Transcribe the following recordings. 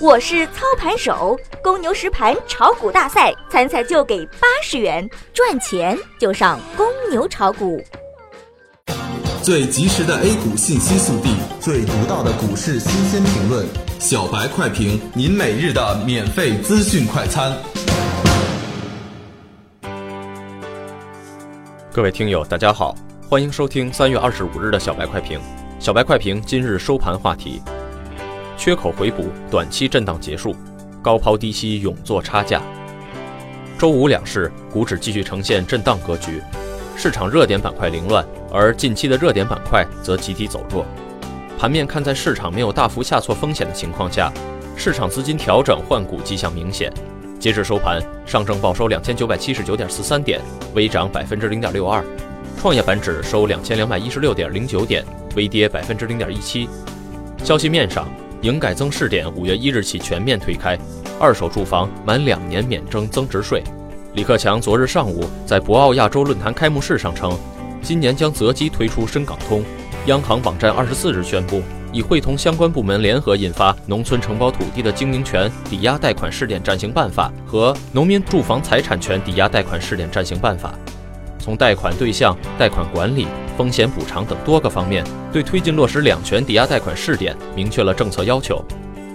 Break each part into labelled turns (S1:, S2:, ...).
S1: 我是操盘手，公牛实盘炒股大赛参赛就给八十元，赚钱就上公牛炒股。
S2: 最及时的 A 股信息速递，
S3: 最独到的股市新鲜评论，
S2: 小白快评，您每日的免费资讯快餐。
S4: 各位听友，大家好，欢迎收听三月二十五日的小白快评。小白快评今日收盘话题：缺口回补，短期震荡结束，高抛低吸，勇做差价。周五两市，股指继续呈现震荡格局，市场热点板块凌乱。而近期的热点板块则集体走弱，盘面看在市场没有大幅下挫风险的情况下，市场资金调整换股迹象明显。截至收盘，上证报收两千九百七十九点四三点，微涨百分之零点六二；创业板指收两千两百一十六点零九点，微跌百分之零点一七。消息面上，营改增试点五月一日起全面推开，二手住房满两年免征增值税。李克强昨日上午在博鳌亚洲论坛开幕式上称。今年将择机推出深港通。央行网站二十四日宣布，已会同相关部门联合印发《农村承包土地的经营权抵押贷款试点暂行办法》和《农民住房财产权抵押贷款试点暂行办法》，从贷款对象、贷款管理、风险补偿等多个方面，对推进落实两全抵押贷款试点明确了政策要求。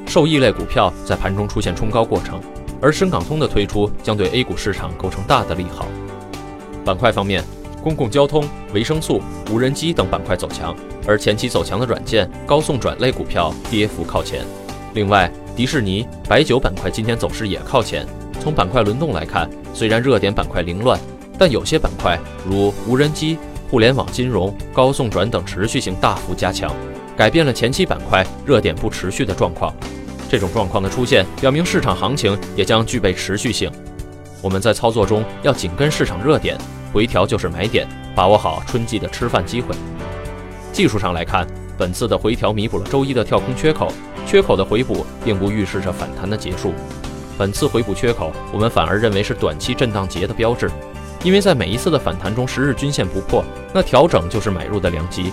S4: 受益类股票在盘中出现冲高过程，而深港通的推出将对 A 股市场构成大的利好。板块方面。公共交通、维生素、无人机等板块走强，而前期走强的软件、高送转类股票跌幅靠前。另外，迪士尼、白酒板块今天走势也靠前。从板块轮动来看，虽然热点板块凌乱，但有些板块如无人机、互联网金融、高送转等持续性大幅加强，改变了前期板块热点不持续的状况。这种状况的出现，表明市场行情也将具备持续性。我们在操作中要紧跟市场热点。回调就是买点，把握好春季的吃饭机会。技术上来看，本次的回调弥补了周一的跳空缺口，缺口的回补并不预示着反弹的结束。本次回补缺口，我们反而认为是短期震荡节的标志，因为在每一次的反弹中，十日均线不破，那调整就是买入的良机。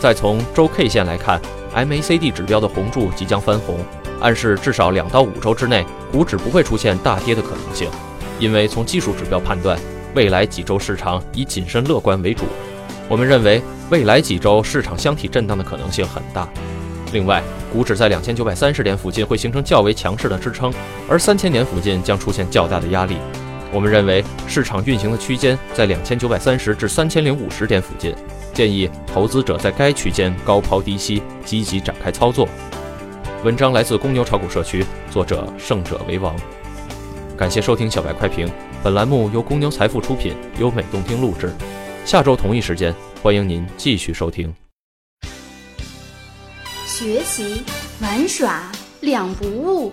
S4: 再从周 K 线来看，MACD 指标的红柱即将翻红，暗示至少两到五周之内，股指不会出现大跌的可能性，因为从技术指标判断。未来几周市场以谨慎乐观为主，我们认为未来几周市场箱体震荡的可能性很大。另外，股指在两千九百三十点附近会形成较为强势的支撑，而三千点附近将出现较大的压力。我们认为市场运行的区间在两千九百三十至三千零五十点附近，建议投资者在该区间高抛低吸，积极展开操作。文章来自公牛炒股社区，作者胜者为王。感谢收听小白快评。本栏目由公牛财富出品，由美动听录制。下周同一时间，欢迎您继续收听。
S5: 学习玩耍两不误。